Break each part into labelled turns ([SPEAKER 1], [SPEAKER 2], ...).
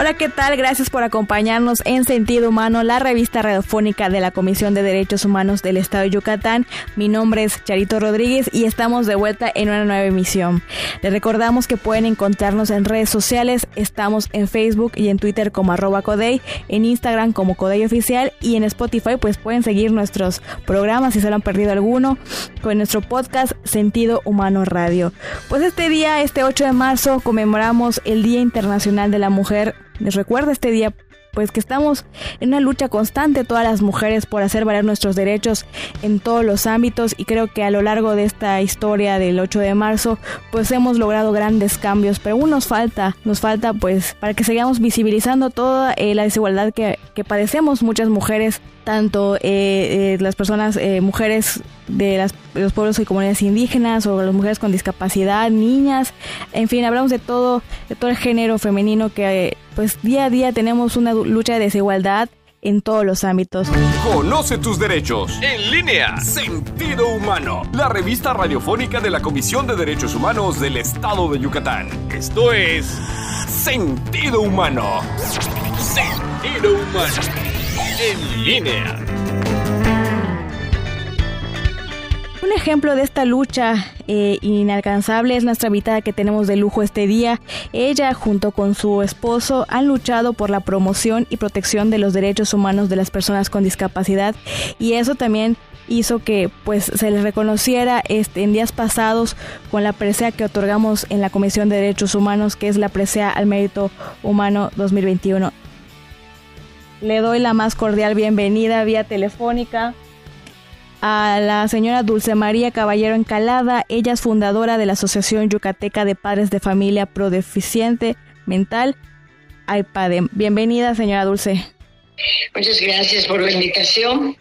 [SPEAKER 1] Hola, ¿qué tal? Gracias por acompañarnos en Sentido Humano, la revista radiofónica de la Comisión de Derechos Humanos del Estado de Yucatán. Mi nombre es Charito Rodríguez y estamos de vuelta en una nueva emisión. Les recordamos que pueden encontrarnos en redes sociales. Estamos en Facebook y en Twitter como arroba Codey, en Instagram como Codey Oficial y en Spotify pues pueden seguir nuestros programas si se lo han perdido alguno con nuestro podcast Sentido Humano Radio. Pues este día, este 8 de marzo, conmemoramos el Día Internacional de la Mujer les recuerda este día pues que estamos en una lucha constante todas las mujeres por hacer valer nuestros derechos en todos los ámbitos y creo que a lo largo de esta historia del 8 de marzo pues hemos logrado grandes cambios pero aún nos falta nos falta pues para que sigamos visibilizando toda eh, la desigualdad que, que, padecemos muchas mujeres tanto eh, eh, las personas mujeres de, las, los pueblos y comunidades indígenas o las mujeres con discapacidad niñas en fin hablamos de todo de todo el género femenino que pues día a día tenemos una lucha de desigualdad en todos los ámbitos.
[SPEAKER 2] Conoce tus derechos. En línea. Sentido Humano. La revista radiofónica de la Comisión de Derechos Humanos del Estado de Yucatán. Esto es Sentido Humano. Sentido Humano. En línea.
[SPEAKER 1] Un ejemplo de esta lucha eh, inalcanzable es nuestra invitada que tenemos de lujo este día. Ella junto con su esposo han luchado por la promoción y protección de los derechos humanos de las personas con discapacidad y eso también hizo que pues se les reconociera este, en días pasados con la presea que otorgamos en la Comisión de Derechos Humanos que es la presea al mérito humano 2021. Le doy la más cordial bienvenida vía telefónica a la señora Dulce María Caballero Encalada. Ella es fundadora de la Asociación Yucateca de Padres de Familia Prodeficiente Mental, AIPADEM. Bienvenida, señora Dulce.
[SPEAKER 3] Muchas gracias por la invitación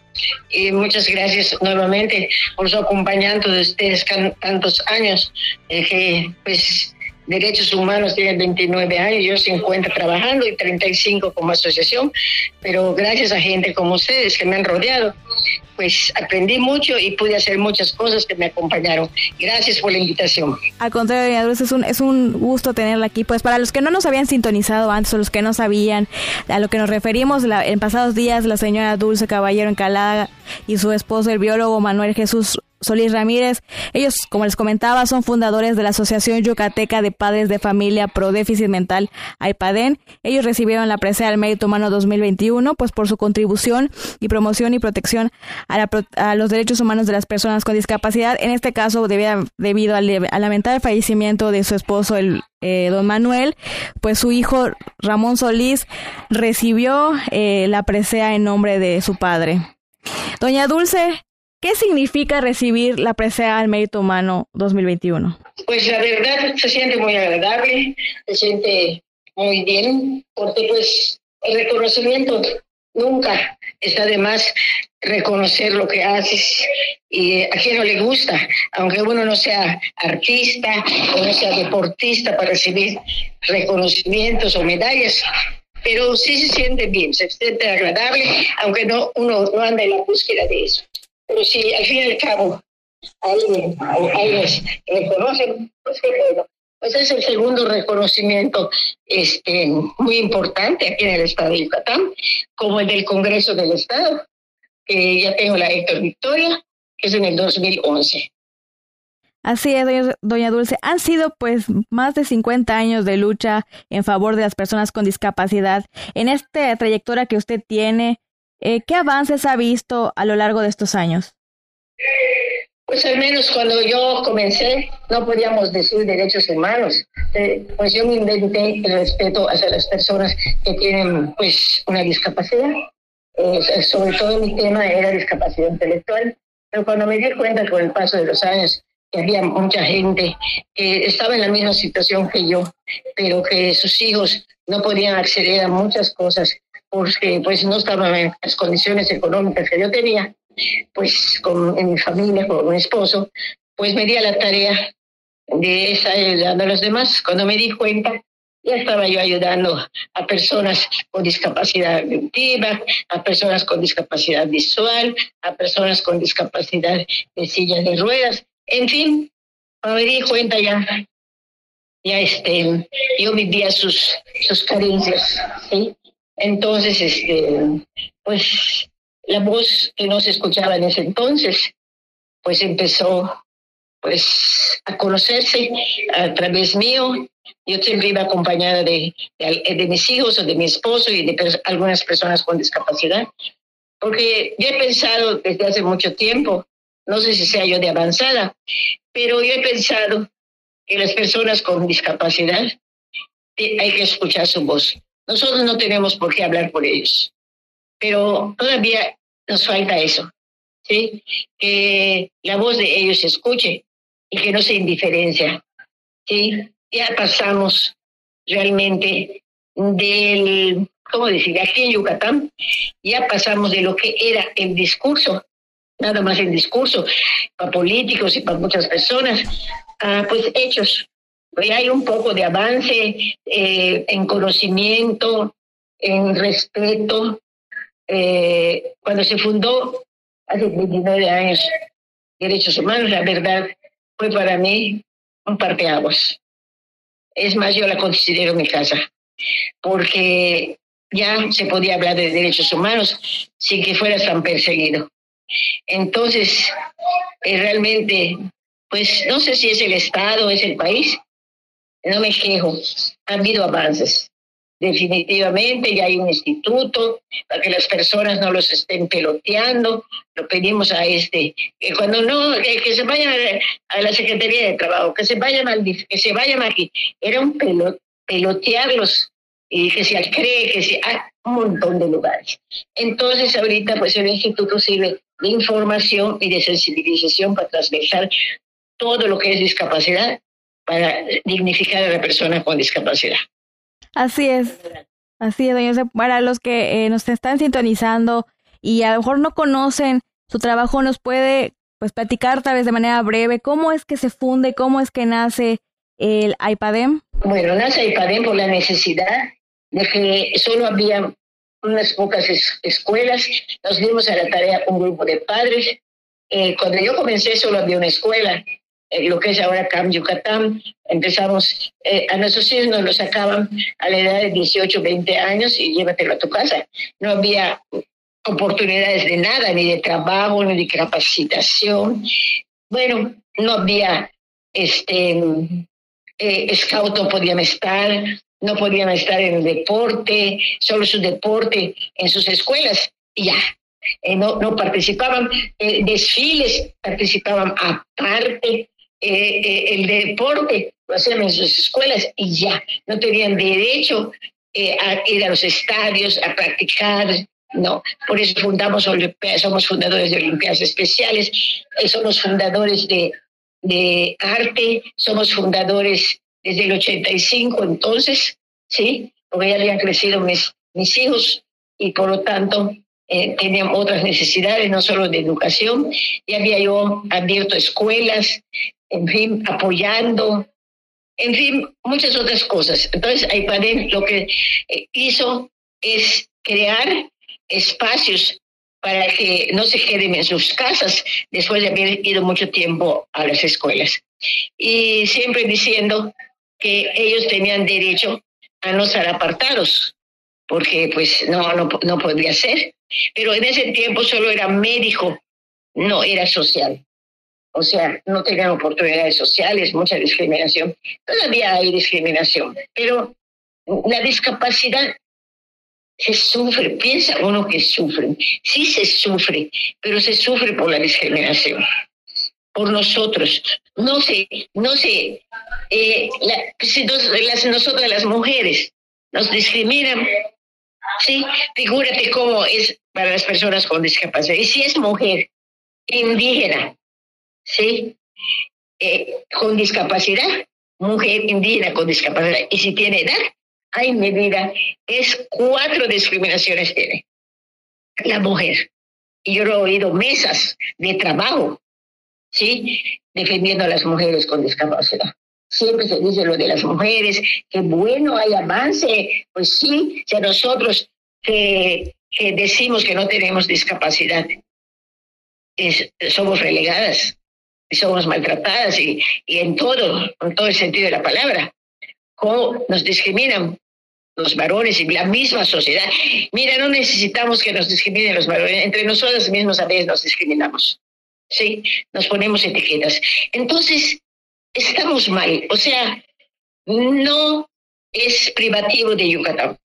[SPEAKER 3] y muchas gracias nuevamente por su acompañamiento de ustedes tantos años, eh, que pues Derechos Humanos tiene 29 años, yo 50 trabajando y 35 como asociación, pero gracias a gente como ustedes que me han rodeado, pues aprendí mucho y pude hacer muchas cosas que me acompañaron. Gracias por la invitación.
[SPEAKER 1] Al contrario, doña es un, es un gusto tenerla aquí. Pues para los que no nos habían sintonizado antes o los que no sabían a lo que nos referimos, en pasados días la señora Dulce Caballero Encalada y su esposo, el biólogo Manuel Jesús Solís Ramírez. Ellos, como les comentaba, son fundadores de la Asociación Yucateca de Padres de Familia Pro Déficit Mental, AIPADEN. Ellos recibieron la presea del Mérito Humano 2021, pues por su contribución y promoción y protección a, los derechos humanos de las personas con discapacidad. En este caso, debido al, lamentable fallecimiento de su esposo, el eh, don Manuel, pues su hijo Ramón Solís recibió eh, la presea en nombre de su padre. Doña Dulce, ¿Qué significa recibir la presea al mérito humano 2021?
[SPEAKER 3] Pues la verdad se siente muy agradable, se siente muy bien, porque pues el reconocimiento nunca está de más reconocer lo que haces y a quien no le gusta, aunque uno no sea artista o no sea deportista para recibir reconocimientos o medallas, pero sí se siente bien, se siente agradable, aunque no uno no anda en la búsqueda de eso. Pero si al fin y al cabo alguien, alguien reconocen, pues bueno. Pues es el segundo reconocimiento este, muy importante aquí en el Estado de Yucatán, como el del Congreso del Estado, que ya tengo la Héctor Victoria, que es en el 2011.
[SPEAKER 1] Así es, doña Dulce. Han sido pues más de 50 años de lucha en favor de las personas con discapacidad. En esta trayectoria que usted tiene, eh, ¿Qué avances ha visto a lo largo de estos años?
[SPEAKER 3] Pues al menos cuando yo comencé no podíamos decir derechos humanos. Eh, pues yo me inventé el respeto hacia las personas que tienen pues una discapacidad. Eh, sobre todo mi tema era discapacidad intelectual. Pero cuando me di cuenta con el paso de los años que había mucha gente que estaba en la misma situación que yo, pero que sus hijos no podían acceder a muchas cosas porque pues no estaban en las condiciones económicas que yo tenía, pues con, en mi familia, con mi esposo, pues me di a la tarea de estar ayudando a los demás. Cuando me di cuenta, ya estaba yo ayudando a personas con discapacidad auditiva, a personas con discapacidad visual, a personas con discapacidad de sillas de ruedas, en fin, cuando me di cuenta ya ya este, yo vivía sus, sus carencias, ¿sí? Entonces, este, pues la voz que no se escuchaba en ese entonces, pues empezó pues a conocerse a través mío. Yo siempre iba acompañada de, mis hijos o de mi esposo y de algunas personas con discapacidad, porque yo he pensado desde hace mucho tiempo, no sé si sea yo de avanzada, pero yo he pensado que las personas con discapacidad hay que escuchar su voz. Nosotros no tenemos por qué hablar por ellos, pero todavía nos falta eso, ¿sí? Que la voz de ellos se escuche y que no se indiferencia, ¿sí? Ya pasamos realmente del, ¿cómo decir? Aquí en Yucatán ya pasamos de lo que era el discurso, nada más el discurso, para políticos y para muchas personas, a pues hechos. Hoy hay un poco de avance eh, en conocimiento, en respeto. Eh, cuando se fundó hace 29 años Derechos Humanos, la verdad fue para mí un parteaguas. Es más, yo la considero mi casa, porque ya se podía hablar de derechos humanos sin que fuera tan perseguido. Entonces, eh, realmente, pues no sé si es el Estado, es el país, no me quejo, ha habido avances. Definitivamente ya hay un instituto para que las personas no los estén peloteando. Lo pedimos a este, que cuando no, que, se vayan a, la Secretaría de Trabajo, que se vayan al, que se vayan aquí. Era un pelotearlos y que se cree que se hay un montón de lugares. Entonces ahorita pues el instituto sirve de información y de sensibilización para transversar todo lo que es discapacidad para dignificar a la persona con discapacidad.
[SPEAKER 1] Así es, así es, doña Para los que eh, nos están sintonizando y a lo mejor no conocen su trabajo, nos puede pues platicar tal vez de manera breve cómo es que se funde, cómo es que nace el IPADEM.
[SPEAKER 3] Bueno, nace IPADEM por la necesidad de que solo había unas pocas escuelas. Nos dimos a la tarea un grupo de padres. Eh, cuando yo comencé solo había una escuela, lo que es ahora CAM Yucatán. Empezamos, eh, a nuestros hijos nos lo sacaban a la edad de 18, 20 años y llévatelo a tu casa. No había oportunidades de nada, ni de trabajo, ni de capacitación. Bueno, no había este eh, scout, no podían estar, no podían estar en deporte, solo su deporte en sus escuelas y ya. Eh, no, no participaban, eh, desfiles participaban aparte, eh, el deporte lo hacían en sus escuelas y ya, no tenían derecho a ir a los estadios, a practicar, no, por eso fundamos somos fundadores de Olimpiadas Especiales, somos fundadores de, de arte, somos fundadores desde el 85 entonces, ¿sí? Porque ya habían crecido mis, mis hijos y por lo tanto eh, tenían otras necesidades, no solo de educación. Ya había yo abierto escuelas, en fin, apoyando, en fin, muchas otras cosas. Entonces, AIPADEN lo que eh, hizo es crear espacios para que no se queden en sus casas después de haber ido mucho tiempo a las escuelas. Y siempre diciendo que ellos tenían derecho a no ser apartados, porque pues no, no, no podría ser. Pero en ese tiempo solo era médico, no era social. O sea, no tenían oportunidades sociales, mucha discriminación. Todavía hay discriminación, pero la discapacidad se sufre, piensa uno que sufre, sí se sufre, pero se sufre por la discriminación, por nosotros. No sé, no sé, eh, si las, nosotras las mujeres nos discriminan Sí, figúrate cómo es para las personas con discapacidad. Y si es mujer indígena, ¿sí? Eh, con discapacidad, mujer indígena con discapacidad, y si tiene edad, ay, mi vida, es cuatro discriminaciones tiene la mujer. Y yo lo he oído mesas de trabajo, ¿sí? Defendiendo a las mujeres con discapacidad siempre se dice lo de las mujeres, que bueno, hay avance, pues sí, si nosotros que, decimos que no tenemos discapacidad, somos relegadas, somos maltratadas y, y en todo, en todo el sentido de la palabra. cómo nos discriminan los varones y la misma sociedad. Mira, no necesitamos que nos discriminen los varones, entre nosotros mismos a veces nos discriminamos. Sí, nos ponemos etiquetas. Entonces, estamos mal. O sea, no es privativo de Yucatán,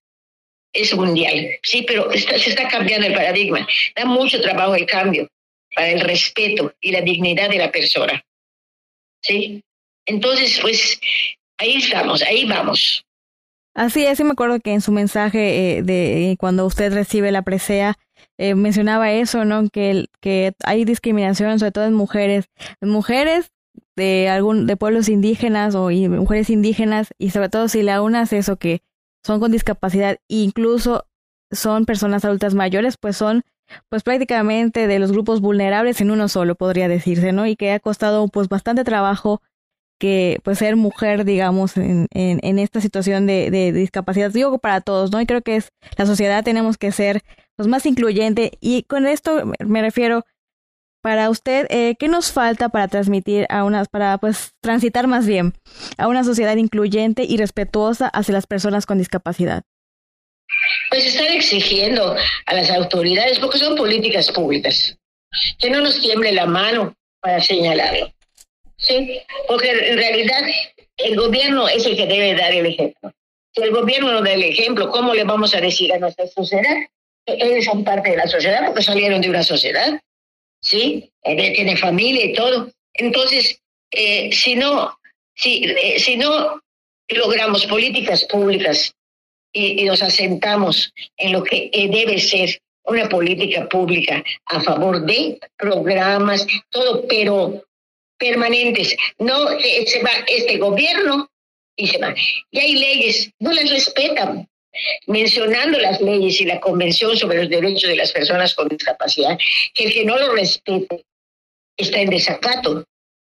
[SPEAKER 3] es mundial. Sí, pero se está cambiando el paradigma. Da mucho trabajo el cambio para el respeto y la dignidad de la persona. ¿Sí? Entonces, pues ahí estamos, ahí vamos.
[SPEAKER 1] Así es, me acuerdo que en su mensaje eh, de cuando usted recibe la presea eh, mencionaba eso, ¿no? Que, que hay discriminación, sobre todo en mujeres, mujeres de algún de pueblos indígenas o mujeres indígenas y sobre todo si la unas eso que son con discapacidad e incluso son personas adultas mayores, pues son pues prácticamente de los grupos vulnerables en uno solo, podría decirse, ¿no? Y que ha costado pues bastante trabajo que pues ser mujer, digamos, en, en, esta situación de, de, discapacidad, digo para todos, ¿no? Y creo que es la sociedad tenemos que ser pues más incluyente y con esto me refiero para usted, eh, ¿qué nos falta para transmitir a unas, para pues transitar más bien a una sociedad incluyente y respetuosa hacia las personas con discapacidad?
[SPEAKER 3] Pues estar exigiendo a las autoridades, porque son políticas públicas, que no nos tiemble la mano para señalarlo. Sí, porque en realidad el gobierno es el que debe dar el ejemplo. Si el gobierno no da el ejemplo, ¿cómo le vamos a decir a nuestra sociedad? Ellos son parte de la sociedad porque salieron de una sociedad, ¿sí? Tienen familia y todo. Entonces, eh, si no, si, eh, si no logramos políticas públicas y, nos asentamos en lo que eh, debe ser una política pública a favor de programas, todo, pero permanentes. No eh, se va este gobierno y se va. Y hay leyes, no las respetan. Mencionando las leyes y la Convención sobre los Derechos de las Personas con Discapacidad, que el que no lo respete está en desacato.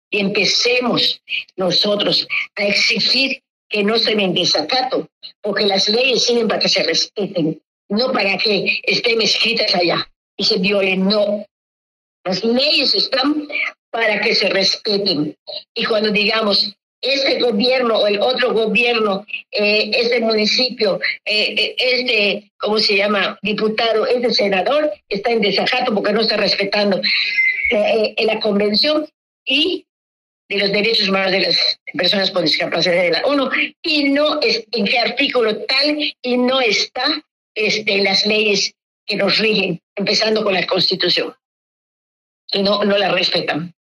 [SPEAKER 3] Y empecemos nosotros a exigir que no estén en desacato, porque las leyes sirven para que se respeten, no para que estén escritas allá y se violen, no. Las leyes están para que se respeten. Y cuando digamos, este gobierno o el otro gobierno, eh, este municipio, eh, eh, este, ¿cómo se llama?, diputado, este senador, está en desacato porque no está respetando la convención y de los derechos humanos de las personas con discapacidad de la ONU y no es en qué artículo tal y no está este, las leyes que nos rigen, empezando con la Constitución. Y no, no la respetan.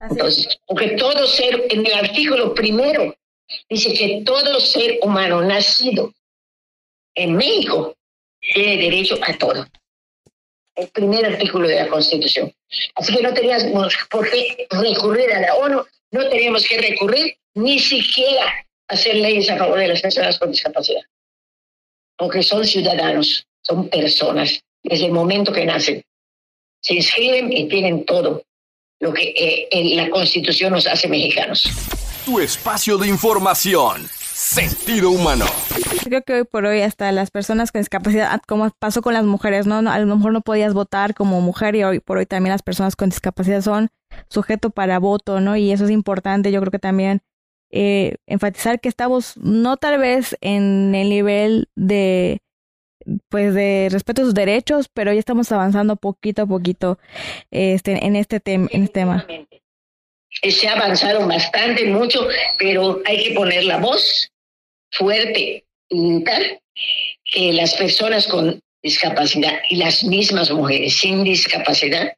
[SPEAKER 3] Entonces, porque todo ser, en el artículo primero, dice que todo ser humano nacido en México tiene derecho a todo. El primer artículo de la Constitución. Así que no teníamos por qué recurrir a la ONU, no teníamos que recurrir ni siquiera a hacer leyes a favor de las personas con discapacidad. Porque son ciudadanos, son personas, desde el momento que nacen. Se inscriben y tienen todo lo que eh, la Constitución nos hace mexicanos.
[SPEAKER 2] Tu espacio de información. Sentido humano.
[SPEAKER 1] Creo que hoy por hoy hasta las personas con discapacidad, como pasó con las mujeres, ¿no? A lo mejor no podías votar como mujer y hoy por hoy también las personas con discapacidad son sujeto para voto, ¿no? Y eso es importante, yo creo que también eh, enfatizar que estamos no tal vez en el nivel de pues de respeto a sus derechos, pero ya estamos avanzando poquito a poquito este, en este, en este tema.
[SPEAKER 3] Se ha avanzado bastante, mucho, pero hay que poner la voz fuerte y tal que las personas con discapacidad y las mismas mujeres sin discapacidad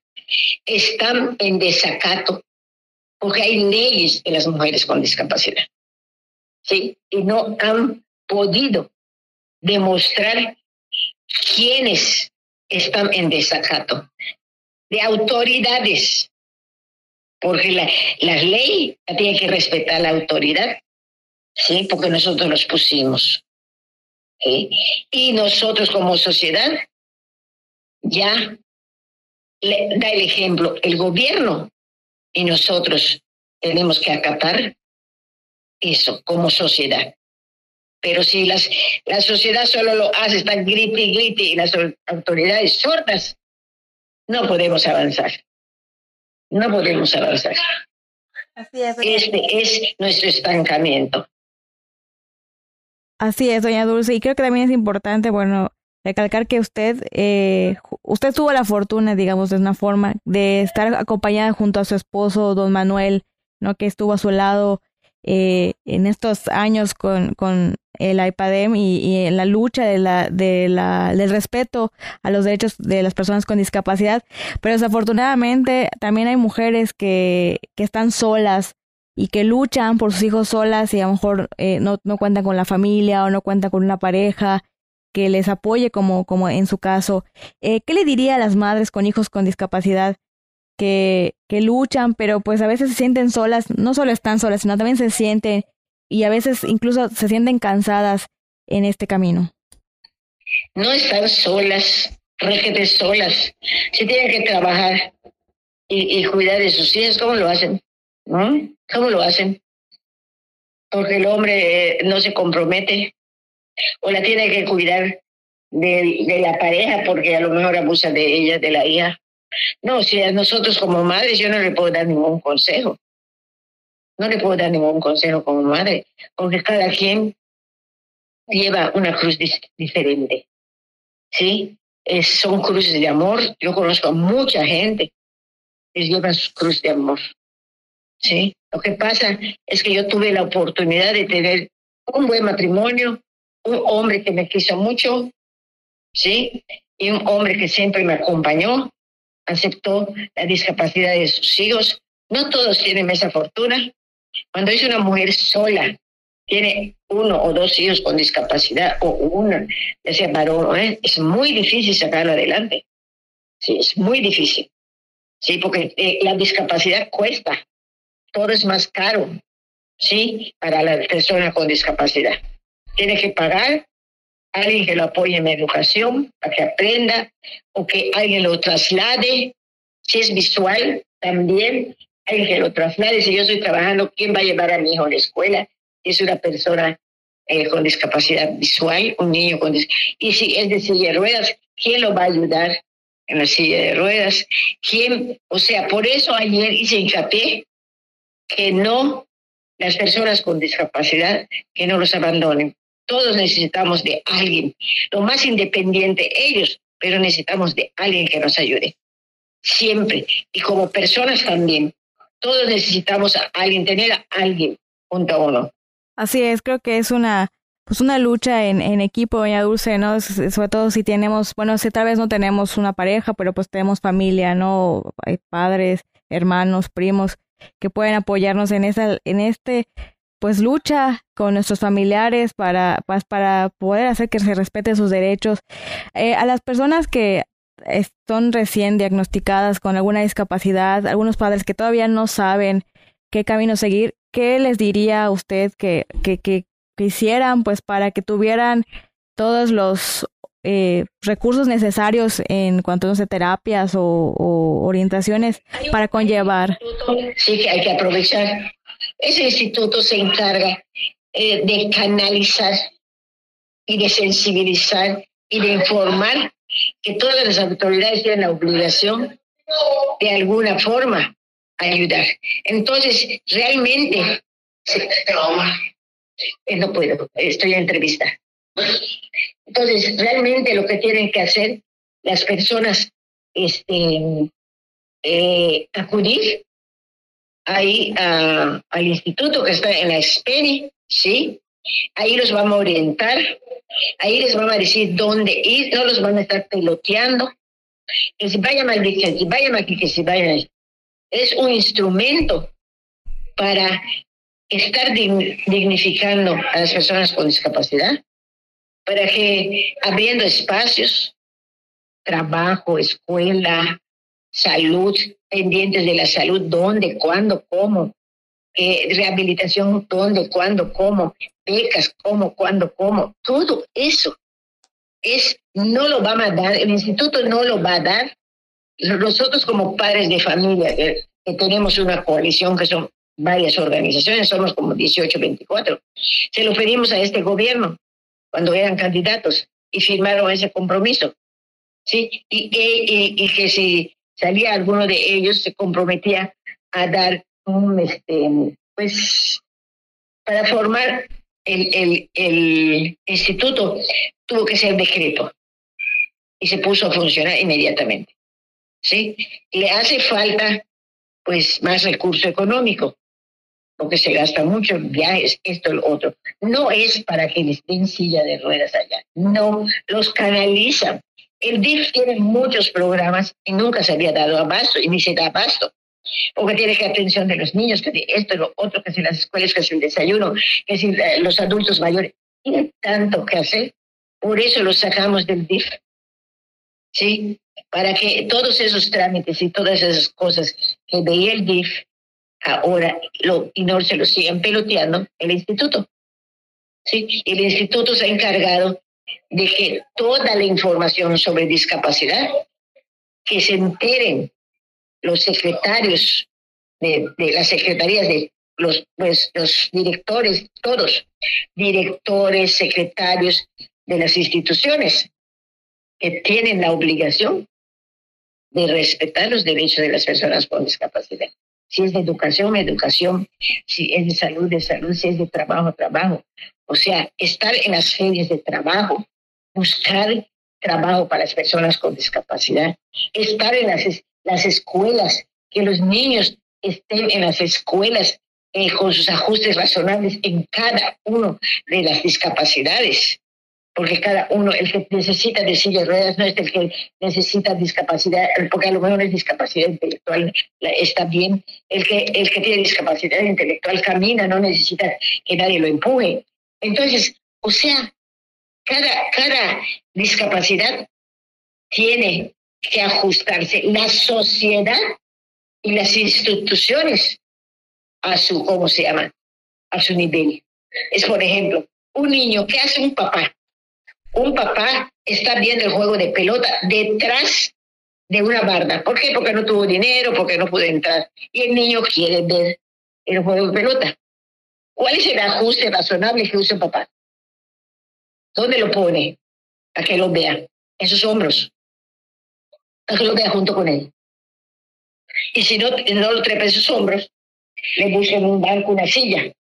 [SPEAKER 3] están en desacato porque hay leyes de las mujeres con discapacidad. ¿sí? Y no han podido demostrar quiénes están en desacato, de autoridades, porque la, la ley tiene que respetar la autoridad, ¿sí? porque nosotros los pusimos. Y nosotros como sociedad ya le da el ejemplo, el gobierno y nosotros tenemos que acatar eso como sociedad. Pero si las, la sociedad solo lo hace, están grite y grite y las autoridades sordas, no podemos avanzar. No podemos avanzar. Así es. Este es nuestro estancamiento.
[SPEAKER 1] Así es, doña Dulce, y creo que también es importante, bueno, recalcar que usted, eh, usted tuvo la fortuna, digamos, de una forma, de estar acompañada junto a su esposo, don Manuel, ¿no? Que estuvo a su lado eh, en estos años con, con el IPADEM y, en la lucha de la, de la, del respeto a los derechos de las personas con discapacidad. Pero desafortunadamente también hay mujeres que, que están solas y que luchan por sus hijos solas y a lo mejor eh, no, no cuentan con la familia o no cuentan con una pareja que les apoye como, como en su caso. Eh, ¿Qué le diría a las madres con hijos con discapacidad que, luchan, pero pues a veces se sienten solas, no solo están solas, sino también se sienten y a veces incluso se sienten cansadas en este camino?
[SPEAKER 3] No están solas, regete solas. Si tienen que trabajar y, y cuidar de sus hijos, ¿cómo lo hacen? ¿No? ¿Cómo lo hacen? Porque el hombre eh, no se compromete o la tiene que cuidar de, de, la pareja porque a lo mejor abusa de ella, de la hija. No, si a nosotros como madres yo no le puedo dar ningún consejo. No le puedo dar ningún consejo como madre, porque cada quien lleva una cruz diferente. ¿Sí? Es, son cruces de amor. Yo conozco a mucha gente que llevan su cruz de amor. ¿Sí? Lo que pasa es que yo tuve la oportunidad de tener un buen matrimonio, un hombre que me quiso mucho, ¿sí? Y un hombre que siempre me acompañó, aceptó la discapacidad de sus hijos. No todos tienen esa fortuna. Cuando es una mujer sola, tiene uno o dos hijos con discapacidad, o una, ya sea varón, es muy difícil sacarlo adelante. Sí, es muy difícil. Sí, porque eh, la discapacidad cuesta todo es más caro, ¿sí? Para la persona con discapacidad. Tiene que pagar alguien que lo apoye en la educación, para que aprenda, o que alguien lo traslade. Si es visual, también alguien que lo traslade. Si yo estoy trabajando, ¿quién va a llevar a mi hijo a la escuela? Si es una persona eh, con discapacidad visual, un niño con discapacidad. Y si es de silla de ruedas, ¿quién lo va a ayudar en la silla de ruedas? ¿Quién? O sea, por eso ayer hice hincapié que no, las personas con discapacidad, que no los abandonen. Todos necesitamos de alguien, lo más independiente ellos, pero necesitamos de alguien que nos ayude. Siempre. Y como personas también. Todos necesitamos a alguien, tener a alguien junto a uno.
[SPEAKER 1] Así es, creo que es una pues una lucha en, equipo, doña Dulce, ¿no? Sobre todo si tenemos, bueno, si tal vez no tenemos una pareja, pero pues tenemos familia, ¿no? Hay padres, hermanos, primos que pueden apoyarnos en esa, en este pues lucha con nuestros familiares para, pues, para poder hacer que se respeten sus derechos. Eh, a las personas que son recién diagnosticadas con alguna discapacidad, algunos padres que todavía no saben qué camino seguir, ¿qué les diría a usted que, que, que, que hicieran pues para que tuvieran todos los eh, recursos necesarios en cuanto a terapias o, orientaciones para conllevar.
[SPEAKER 3] Sí, que hay que aprovechar. Ese instituto se encarga eh, de canalizar y de sensibilizar y de informar que todas las autoridades tienen la obligación de alguna forma ayudar. Entonces, realmente, eh, no puedo, estoy en entrevista. Entonces, realmente lo que tienen que hacer las personas, este, eh, acudir ahí al instituto que está en la SPENI, ¿sí? Ahí los vamos a orientar, ahí les vamos a decir dónde ir, no los van a estar peloteando, que si vayan al que si vayan aquí, que si vayan Es un instrumento para estar dignificando a las personas con discapacidad para que abriendo espacios, trabajo, escuela, salud, pendientes de la salud, dónde, cuándo, cómo, eh, rehabilitación, dónde, cuándo, cómo, becas, cómo, cuándo, cómo, todo eso es, no lo va a dar, el instituto no lo va a dar. Nosotros como padres de familia, que, que tenemos una coalición que son varias organizaciones, somos como 18, 24, se lo pedimos a este gobierno cuando eran candidatos y firmaron ese compromiso. ¿sí? Y, y, y, que si salía alguno de ellos se comprometía a dar un, este, pues, para formar el, el, instituto tuvo que ser decreto y se puso a funcionar inmediatamente. ¿Sí? Le hace falta pues más recurso económico, porque se gasta mucho en viajes, esto, lo otro. No es para que les den silla de ruedas allá, no, los canalizan. El DIF tiene muchos programas y nunca se había dado abasto y ni se da abasto porque tiene que atención de los niños, que esto, lo otro, que si las escuelas, que si el desayuno, que si eh, los adultos mayores. Tiene tanto que hacer, por eso los sacamos del DIF. ¿Sí? Para que todos esos trámites y todas esas cosas que veía el DIF, ahora lo, y no se lo siguen peloteando el instituto. ¿Sí? El instituto se ha encargado de que toda la información sobre discapacidad, que se enteren los secretarios de, las secretarías, de los, pues, los directores, todos, directores, secretarios de las instituciones, que tienen la obligación de respetar los derechos de las personas con discapacidad. Si es de educación, educación, si es de salud, de salud, si es de trabajo, trabajo. O sea, estar en las ferias de trabajo, buscar trabajo para las personas con discapacidad, estar en las las escuelas, que los niños estén en las escuelas eh, con sus ajustes razonables en cada uno de las discapacidades. Porque cada uno, el que necesita de silla de ruedas no es el que necesita discapacidad, porque a lo mejor es discapacidad intelectual, está bien. El que, el que tiene discapacidad intelectual camina, no necesita que nadie lo empuje. Entonces, o sea, cada, cada discapacidad tiene que ajustarse la sociedad y las instituciones a su, ¿cómo se llama? A su nivel. Es, por ejemplo, un niño, ¿qué hace un papá? Un papá está viendo el juego de pelota detrás de una barda. ¿Por qué? Porque no tuvo dinero, porque no pudo entrar. Y el niño quiere ver el juego de pelota. ¿Cuál es el ajuste razonable que usa el papá? ¿Dónde lo pone? Para que lo vea. En sus hombros que lo vea junto con él. Y si no, no lo trepa en sus hombros, le buscan un banco, una silla,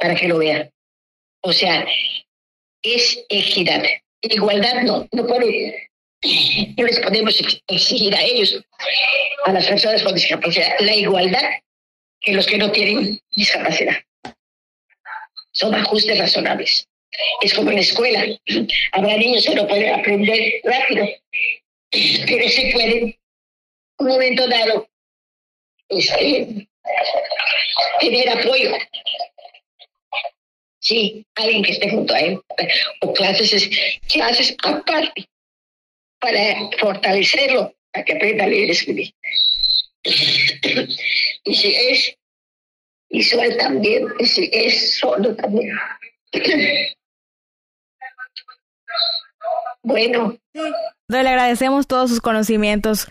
[SPEAKER 3] para que lo vea. O sea, es equidad. Igualdad no, no les podemos exigir a ellos, a las personas con discapacidad, la igualdad que los que no tienen discapacidad. Son ajustes razonables. Es como en la escuela. Habrá niños que no pueden aprender rápido pero se puede, un momento dado, este, tener apoyo. Sí, alguien que esté junto a él, o clases, clases aparte, para fortalecerlo, para que aprenda a leer y escribir. y si es visual también, y si es solo también. Bueno,
[SPEAKER 1] le agradecemos todos sus conocimientos,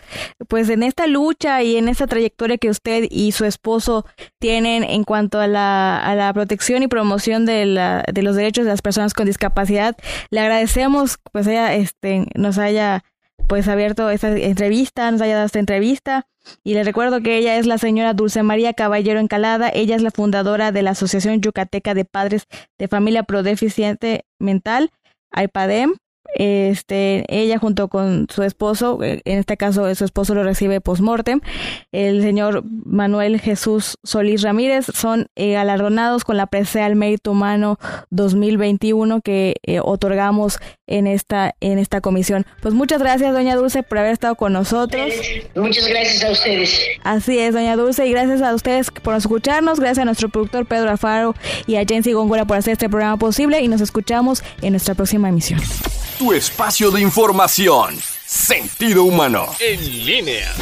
[SPEAKER 1] pues en esta lucha y en esta trayectoria que usted y su esposo tienen en cuanto a la, a la protección y promoción de, la, de los derechos de las personas con discapacidad. Le agradecemos, pues ella este, nos haya pues abierto esta entrevista, nos haya dado esta entrevista. Y le recuerdo que ella es la señora Dulce María Caballero Encalada. Ella es la fundadora de la Asociación Yucateca de Padres de Familia Prodeficiente Mental, AIPADEM, este, ella junto con su esposo, eh, en este caso su esposo lo recibe post-mortem, el señor Manuel Jesús Solís Ramírez, son eh, galardonados con la presea al mérito humano 2021 que eh, otorgamos en esta, en esta comisión. Pues muchas gracias, doña Dulce, por haber estado con nosotros.
[SPEAKER 3] Muchas gracias a ustedes.
[SPEAKER 1] Así es, doña Dulce, y gracias a ustedes por escucharnos, gracias a nuestro productor Pedro Alfaro y a Jensi Góngora por hacer este programa posible y nos escuchamos en nuestra próxima emisión
[SPEAKER 2] tu espacio de información. Sentido humano. En línea.